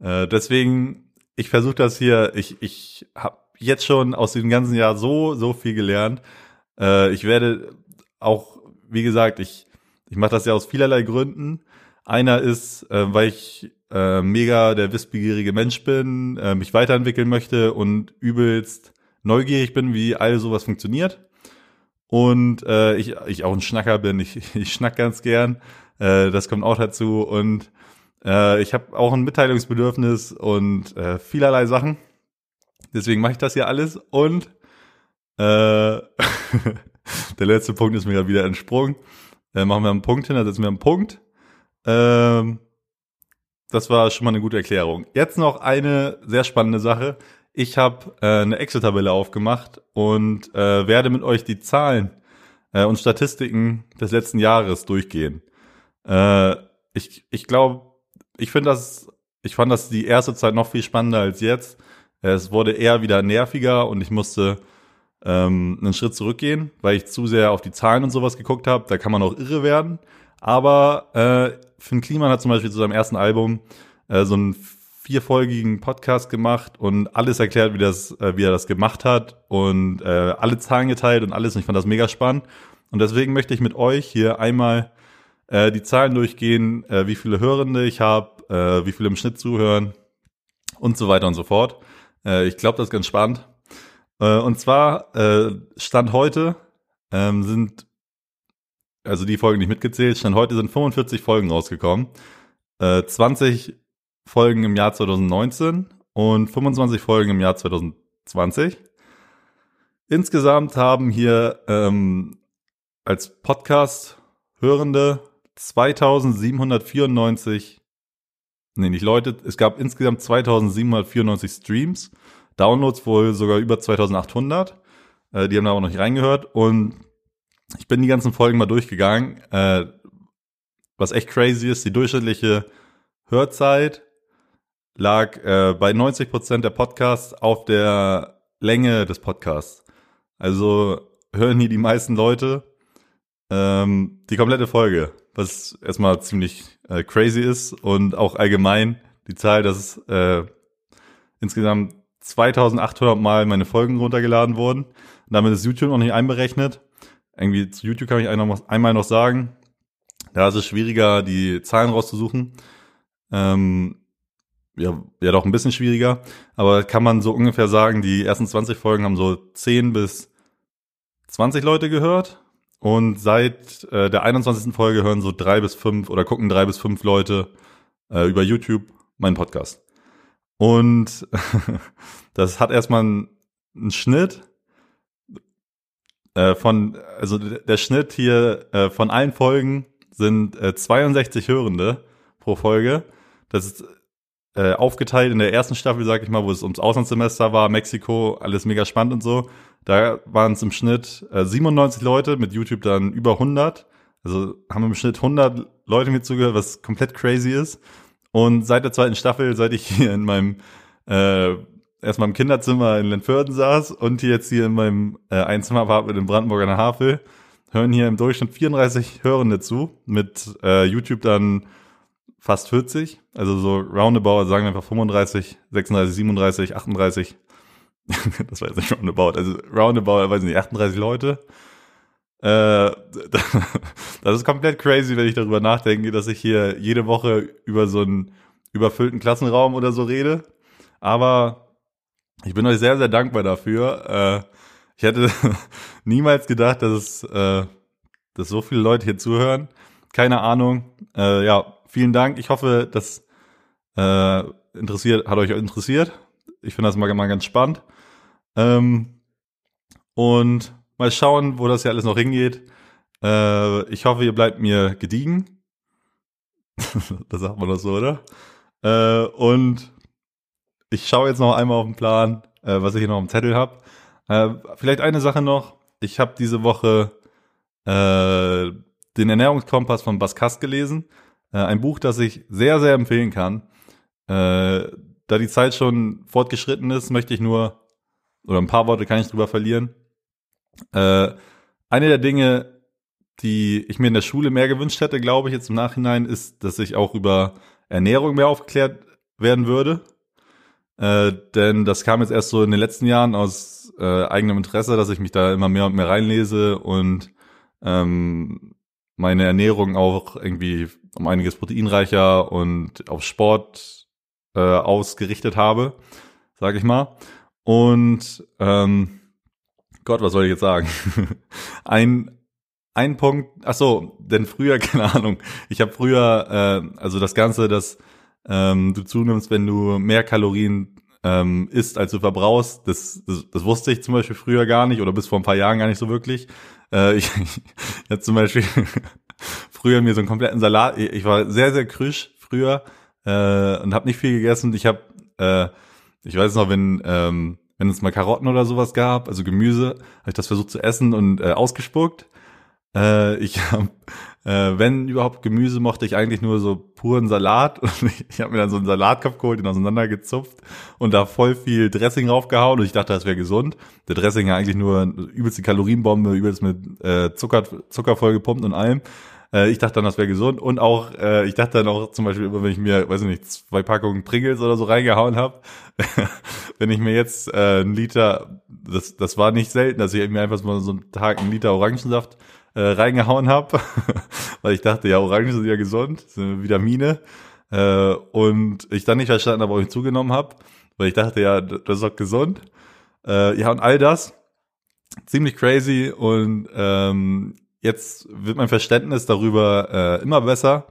äh, deswegen, ich versuche das hier, ich, ich habe jetzt schon aus dem ganzen Jahr so, so viel gelernt. Äh, ich werde auch, wie gesagt, ich, ich mache das ja aus vielerlei Gründen. Einer ist, äh, weil ich äh, mega der wissbegierige Mensch bin, äh, mich weiterentwickeln möchte und übelst neugierig bin, wie all sowas funktioniert. Und äh, ich, ich auch ein Schnacker bin, ich, ich schnack ganz gern. Äh, das kommt auch dazu. Und äh, ich habe auch ein Mitteilungsbedürfnis und äh, vielerlei Sachen. Deswegen mache ich das hier alles und äh, der letzte Punkt ist mir gerade wieder entsprungen. Äh, machen wir einen Punkt hin, da setzen wir einen Punkt. Ähm, das war schon mal eine gute Erklärung. Jetzt noch eine sehr spannende Sache. Ich habe äh, eine Excel-Tabelle aufgemacht und äh, werde mit euch die Zahlen äh, und Statistiken des letzten Jahres durchgehen. Äh, ich ich glaube, ich finde das, ich fand das die erste Zeit noch viel spannender als jetzt. Es wurde eher wieder nerviger und ich musste ähm, einen Schritt zurückgehen, weil ich zu sehr auf die Zahlen und sowas geguckt habe. Da kann man auch irre werden. Aber äh, Finn Kliman hat zum Beispiel zu seinem ersten Album äh, so einen vierfolgigen Podcast gemacht und alles erklärt, wie, das, äh, wie er das gemacht hat und äh, alle Zahlen geteilt und alles. Und ich fand das mega spannend. Und deswegen möchte ich mit euch hier einmal äh, die Zahlen durchgehen, äh, wie viele Hörende ich habe, äh, wie viele im Schnitt zuhören und so weiter und so fort. Äh, ich glaube, das ist ganz spannend. Äh, und zwar äh, Stand heute ähm, sind, also die Folgen nicht mitgezählt, Stand heute sind 45 Folgen rausgekommen. Äh, 20 Folgen im Jahr 2019 und 25 Folgen im Jahr 2020. Insgesamt haben hier ähm, als Podcast Hörende 2794, nee, nicht Leute, es gab insgesamt 2794 Streams, Downloads wohl sogar über 2800. Äh, die haben da auch noch nicht reingehört und ich bin die ganzen Folgen mal durchgegangen. Äh, was echt crazy ist, die durchschnittliche Hörzeit lag äh, bei 90 Prozent der Podcasts auf der Länge des Podcasts. Also hören hier die meisten Leute ähm, die komplette Folge, was erstmal ziemlich äh, crazy ist und auch allgemein die Zahl, dass äh, insgesamt 2800 Mal meine Folgen runtergeladen wurden. Und damit ist YouTube noch nicht einberechnet. Irgendwie zu YouTube kann ich einmal noch sagen, da ist es schwieriger, die Zahlen rauszusuchen. Ähm, ja, ja, doch ein bisschen schwieriger. Aber kann man so ungefähr sagen, die ersten 20 Folgen haben so 10 bis 20 Leute gehört. Und seit äh, der 21. Folge hören so drei bis fünf oder gucken drei bis fünf Leute äh, über YouTube meinen Podcast. Und das hat erstmal einen, einen Schnitt äh, von, also der Schnitt hier äh, von allen Folgen sind äh, 62 Hörende pro Folge. Das ist äh, aufgeteilt in der ersten Staffel, sag ich mal, wo es ums Auslandssemester war, Mexiko, alles mega spannend und so. Da waren es im Schnitt äh, 97 Leute, mit YouTube dann über 100. Also haben im Schnitt 100 Leute mir zugehört, was komplett crazy ist. Und seit der zweiten Staffel, seit ich hier in meinem äh, erstmal im Kinderzimmer in Lentförden saß und jetzt hier in meinem äh, Einzimmer-Apartment in Brandenburg an der Havel, hören hier im Durchschnitt 34 Hörende zu, mit äh, YouTube dann fast 40, also so roundabout, sagen wir einfach 35, 36, 37, 38. das war jetzt nicht roundabout, also roundabout, weiß nicht, 38 Leute. Äh, das ist komplett crazy, wenn ich darüber nachdenke, dass ich hier jede Woche über so einen überfüllten Klassenraum oder so rede. Aber ich bin euch sehr, sehr dankbar dafür. Äh, ich hätte niemals gedacht, dass es, äh, dass so viele Leute hier zuhören. Keine Ahnung. Äh, ja, vielen Dank. Ich hoffe, das äh, interessiert, hat euch interessiert. Ich finde das mal, mal ganz spannend. Ähm, und mal schauen, wo das hier alles noch hingeht. Äh, ich hoffe, ihr bleibt mir gediegen. das sagt man doch so, oder? Äh, und ich schaue jetzt noch einmal auf den Plan, äh, was ich hier noch im Zettel habe. Äh, vielleicht eine Sache noch. Ich habe diese Woche äh, den Ernährungskompass von Bas Kast gelesen. Äh, ein Buch, das ich sehr, sehr empfehlen kann. Da die Zeit schon fortgeschritten ist, möchte ich nur, oder ein paar Worte kann ich drüber verlieren. Äh, eine der Dinge, die ich mir in der Schule mehr gewünscht hätte, glaube ich, jetzt im Nachhinein, ist, dass ich auch über Ernährung mehr aufgeklärt werden würde. Äh, denn das kam jetzt erst so in den letzten Jahren aus äh, eigenem Interesse, dass ich mich da immer mehr und mehr reinlese und ähm, meine Ernährung auch irgendwie um einiges proteinreicher und auf Sport äh, ausgerichtet habe, sage ich mal. Und ähm, Gott, was soll ich jetzt sagen? ein ein Punkt, ach so, denn früher, keine Ahnung, ich habe früher, äh, also das Ganze, dass ähm, du zunimmst, wenn du mehr Kalorien ähm, isst, als du verbrauchst. Das, das, das wusste ich zum Beispiel früher gar nicht oder bis vor ein paar Jahren gar nicht so wirklich. Äh, ich ich hatte zum Beispiel früher mir so einen kompletten Salat. Ich war sehr, sehr krüsch früher äh, und habe nicht viel gegessen. Ich habe, äh, ich weiß noch, wenn ähm, wenn es mal Karotten oder sowas gab, also Gemüse, habe ich das versucht zu essen und äh, ausgespuckt. Äh, ich habe, äh, wenn überhaupt Gemüse, mochte ich eigentlich nur so puren Salat. Und ich, ich habe mir dann so einen Salatkopf geholt, den auseinandergezupft und da voll viel Dressing raufgehauen und ich dachte, das wäre gesund. Der Dressing ja eigentlich nur übelst die Kalorienbombe, übelst mit äh, Zucker, Zucker voll gepumpt und allem. Äh, ich dachte dann, das wäre gesund. Und auch, äh, ich dachte dann auch zum Beispiel, wenn ich mir, weiß ich nicht, zwei Packungen Pringles oder so reingehauen habe, wenn ich mir jetzt äh, einen Liter, das, das war nicht selten, dass ich mir einfach mal so einen Tag einen Liter Orangensaft äh, reingehauen habe, weil ich dachte, ja, Orangen sind ja gesund, sind Vitamine. Äh, und ich dann nicht verstanden habe, ob ich zugenommen habe, weil ich dachte, ja, das ist doch gesund. Äh, ja, und all das, ziemlich crazy und ähm, jetzt wird mein Verständnis darüber äh, immer besser.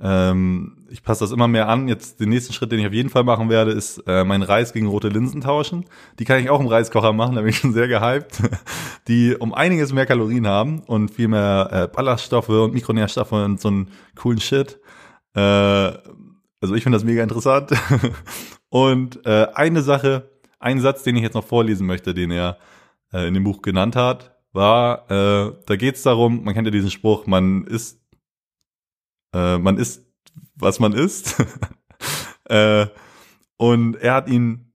Ähm, ich passe das immer mehr an. Jetzt den nächsten Schritt, den ich auf jeden Fall machen werde, ist äh, meinen Reis gegen rote Linsen tauschen. Die kann ich auch im Reiskocher machen, da bin ich schon sehr gehypt. Die um einiges mehr Kalorien haben und viel mehr äh, Ballaststoffe und Mikronährstoffe und so einen coolen Shit. Äh, also ich finde das mega interessant. und äh, eine Sache, ein Satz, den ich jetzt noch vorlesen möchte, den er äh, in dem Buch genannt hat, war, äh, da geht's darum, man kennt ja diesen Spruch, man ist, äh, man ist, was man ist. äh, und er hat ihn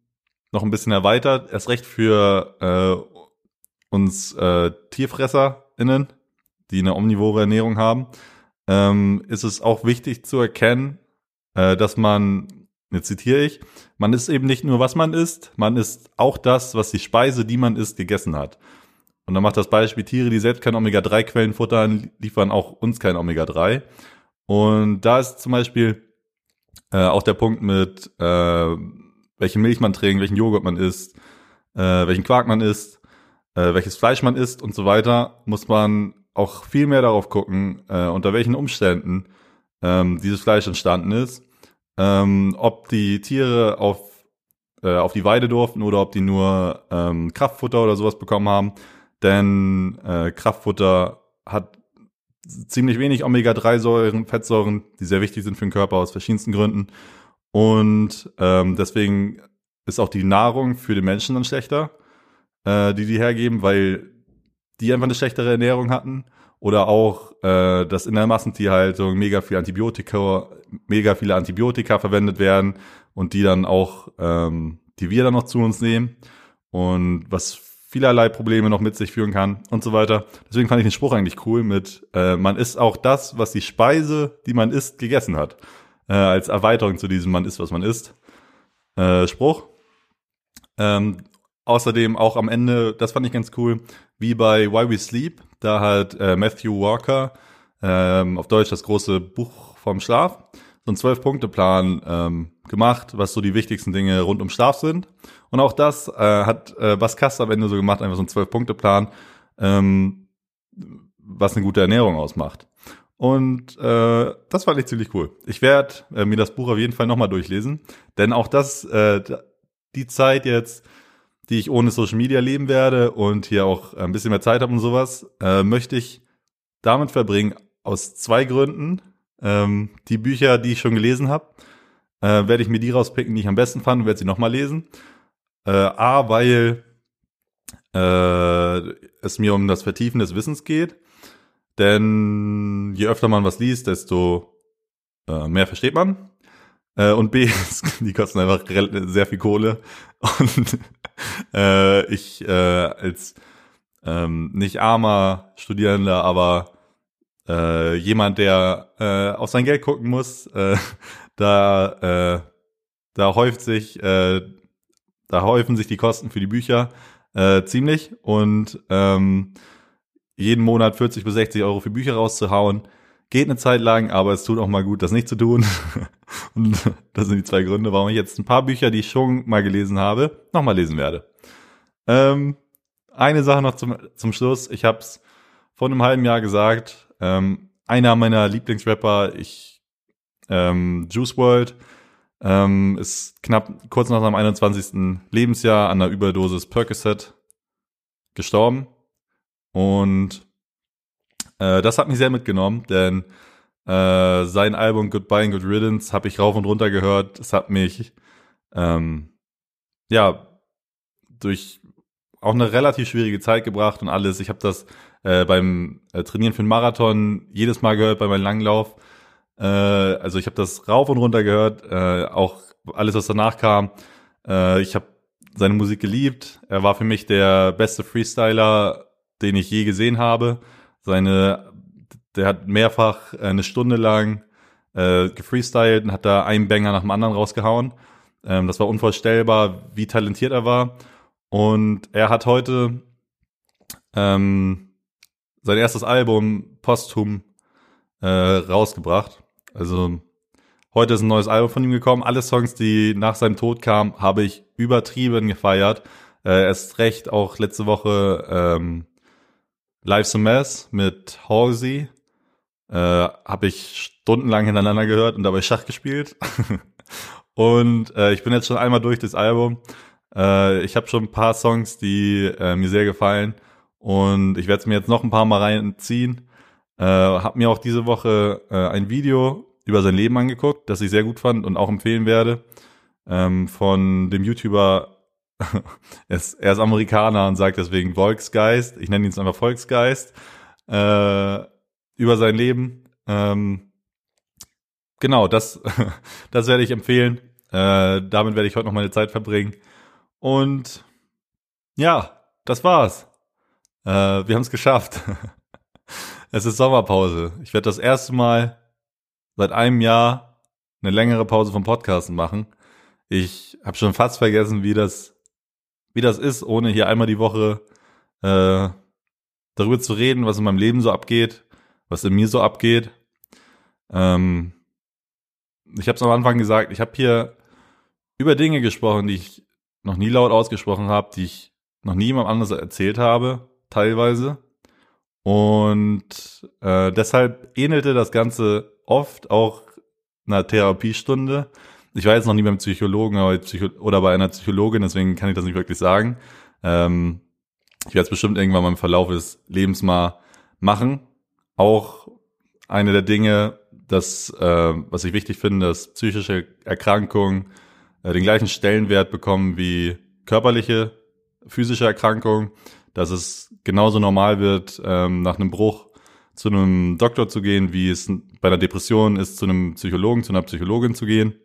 noch ein bisschen erweitert, erst recht für äh, uns äh, TierfresserInnen, die eine omnivore Ernährung haben, ähm, ist es auch wichtig zu erkennen, äh, dass man, jetzt zitiere ich, man ist eben nicht nur, was man isst, man ist auch das, was die Speise, die man isst, gegessen hat. Und dann macht das Beispiel, Tiere, die selbst keine Omega-3-Quellen futtern, liefern auch uns kein Omega-3. Und da ist zum Beispiel äh, auch der Punkt mit, äh, welche Milch man trinkt, welchen Joghurt man isst, äh, welchen Quark man isst, äh, welches Fleisch man isst und so weiter, muss man auch viel mehr darauf gucken, äh, unter welchen Umständen ähm, dieses Fleisch entstanden ist, ähm, ob die Tiere auf, äh, auf die Weide durften oder ob die nur ähm, Kraftfutter oder sowas bekommen haben denn äh, Kraftfutter hat ziemlich wenig Omega-3-Säuren, Fettsäuren, die sehr wichtig sind für den Körper aus verschiedensten Gründen. Und ähm, deswegen ist auch die Nahrung für den Menschen dann schlechter, äh, die die hergeben, weil die einfach eine schlechtere Ernährung hatten. Oder auch, äh, dass in der Massentierhaltung mega viel Antibiotika, mega viele Antibiotika verwendet werden und die dann auch, ähm, die wir dann noch zu uns nehmen. Und was vielerlei Probleme noch mit sich führen kann und so weiter. Deswegen fand ich den Spruch eigentlich cool mit, äh, man isst auch das, was die Speise, die man isst, gegessen hat. Äh, als Erweiterung zu diesem man isst, was man isst. Äh, Spruch. Ähm, außerdem auch am Ende, das fand ich ganz cool, wie bei Why We Sleep, da hat äh, Matthew Walker, ähm, auf Deutsch das große Buch vom Schlaf, so einen Zwölf-Punkte-Plan ähm, gemacht, was so die wichtigsten Dinge rund um Schlaf sind. Und auch das äh, hat äh, Bas Kast am Ende so gemacht, einfach so einen Zwölf-Punkte-Plan, ähm, was eine gute Ernährung ausmacht. Und äh, das fand ich ziemlich cool. Ich werde äh, mir das Buch auf jeden Fall nochmal durchlesen, denn auch das, äh, die Zeit jetzt, die ich ohne Social Media leben werde und hier auch ein bisschen mehr Zeit habe und sowas, äh, möchte ich damit verbringen, aus zwei Gründen. Ähm, die Bücher, die ich schon gelesen habe, äh, werde ich mir die rauspicken, die ich am besten fand und werde sie nochmal lesen. Äh, A, weil äh, es mir um das Vertiefen des Wissens geht. Denn je öfter man was liest, desto äh, mehr versteht man. Äh, und B, die kosten einfach sehr viel Kohle. Und äh, ich äh, als ähm, nicht armer Studierender, aber äh, jemand, der äh, auf sein Geld gucken muss, äh, da, äh, da häuft sich, äh, da häufen sich die Kosten für die Bücher äh, ziemlich und ähm, jeden Monat 40 bis 60 Euro für Bücher rauszuhauen, geht eine Zeit lang, aber es tut auch mal gut, das nicht zu tun. und das sind die zwei Gründe, warum ich jetzt ein paar Bücher, die ich schon mal gelesen habe, nochmal lesen werde. Ähm, eine Sache noch zum, zum Schluss. Ich habe es vor einem halben Jahr gesagt. Ähm, einer meiner Lieblingsrapper, ich ähm, Juice World, Ähm, ist knapp kurz nach seinem 21. Lebensjahr an einer Überdosis Percocet gestorben. Und äh, das hat mich sehr mitgenommen, denn äh, sein Album Goodbye and Good Riddance habe ich rauf und runter gehört. Es hat mich ähm, ja durch auch eine relativ schwierige Zeit gebracht und alles. Ich habe das äh, beim äh, Trainieren für den Marathon jedes Mal gehört bei meinem Langlauf. Äh, also ich habe das rauf und runter gehört, äh, auch alles, was danach kam. Äh, ich habe seine Musik geliebt. Er war für mich der beste Freestyler, den ich je gesehen habe. Seine, der hat mehrfach eine Stunde lang äh, gefreestylt und hat da einen Banger nach dem anderen rausgehauen. Ähm, das war unvorstellbar, wie talentiert er war. Und er hat heute ähm, sein erstes Album posthum äh, rausgebracht. Also heute ist ein neues Album von ihm gekommen. Alle Songs, die nach seinem Tod kamen, habe ich übertrieben gefeiert. Äh, erst recht auch letzte Woche ähm, Life's a Mess mit Halsey. Äh, habe ich stundenlang hintereinander gehört und dabei Schach gespielt. und äh, ich bin jetzt schon einmal durch das Album äh, ich habe schon ein paar Songs, die äh, mir sehr gefallen und ich werde es mir jetzt noch ein paar Mal reinziehen. Äh, habe mir auch diese Woche äh, ein Video über sein Leben angeguckt, das ich sehr gut fand und auch empfehlen werde. Ähm, von dem YouTuber, er, ist, er ist Amerikaner und sagt deswegen Volksgeist, ich nenne ihn jetzt einfach Volksgeist, äh, über sein Leben. Ähm, genau, das, das werde ich empfehlen. Äh, damit werde ich heute noch meine Zeit verbringen. Und ja, das war's. Äh, wir haben es geschafft. es ist Sommerpause. Ich werde das erste Mal seit einem Jahr eine längere Pause vom Podcasten machen. Ich habe schon fast vergessen, wie das, wie das ist, ohne hier einmal die Woche äh, darüber zu reden, was in meinem Leben so abgeht, was in mir so abgeht. Ähm, ich habe es am Anfang gesagt, ich habe hier über Dinge gesprochen, die ich noch nie laut ausgesprochen habe, die ich noch nie jemand anderes erzählt habe, teilweise. Und äh, deshalb ähnelte das Ganze oft auch einer Therapiestunde. Ich war jetzt noch nie beim Psychologen oder bei einer Psychologin, deswegen kann ich das nicht wirklich sagen. Ähm, ich werde es bestimmt irgendwann mal im Verlauf des Lebens mal machen. Auch eine der Dinge, das, äh, was ich wichtig finde, dass psychische Erkrankungen äh, den gleichen Stellenwert bekommen wie körperliche, physische Erkrankungen, dass es genauso normal wird, ähm, nach einem Bruch zu einem Doktor zu gehen, wie es bei einer Depression ist, zu einem Psychologen, zu einer Psychologin zu gehen.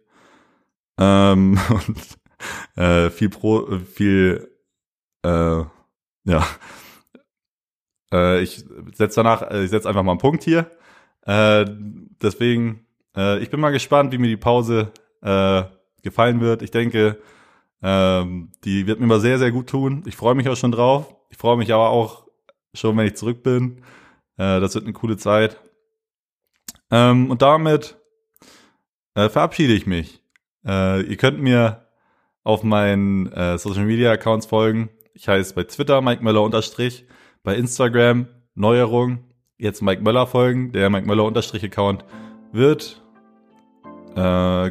Ähm, und äh, viel pro, viel, äh, ja. Äh, ich setze danach, äh, ich setze einfach mal einen Punkt hier. Äh, deswegen, äh, ich bin mal gespannt, wie mir die Pause äh, gefallen wird. Ich denke, ähm, die wird mir mal sehr, sehr gut tun. Ich freue mich auch schon drauf. Ich freue mich aber auch schon, wenn ich zurück bin. Äh, das wird eine coole Zeit. Ähm, und damit äh, verabschiede ich mich. Äh, ihr könnt mir auf meinen äh, Social Media Accounts folgen. Ich heiße bei Twitter Mike Möller unterstrich, bei Instagram Neuerung, jetzt Mike Möller folgen. Der Mike Möller unterstrich Account wird äh,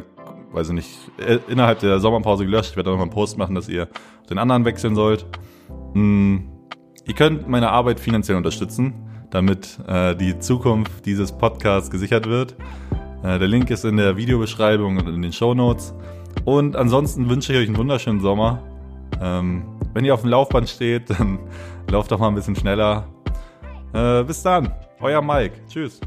weiß ich nicht, äh, innerhalb der Sommerpause gelöscht. Ich werde da nochmal einen Post machen, dass ihr den anderen wechseln sollt. Mm, ihr könnt meine Arbeit finanziell unterstützen, damit äh, die Zukunft dieses Podcasts gesichert wird. Äh, der Link ist in der Videobeschreibung und in den Show Notes. Und ansonsten wünsche ich euch einen wunderschönen Sommer. Ähm, wenn ihr auf dem Laufband steht, dann lauft doch mal ein bisschen schneller. Äh, bis dann, euer Mike. Tschüss.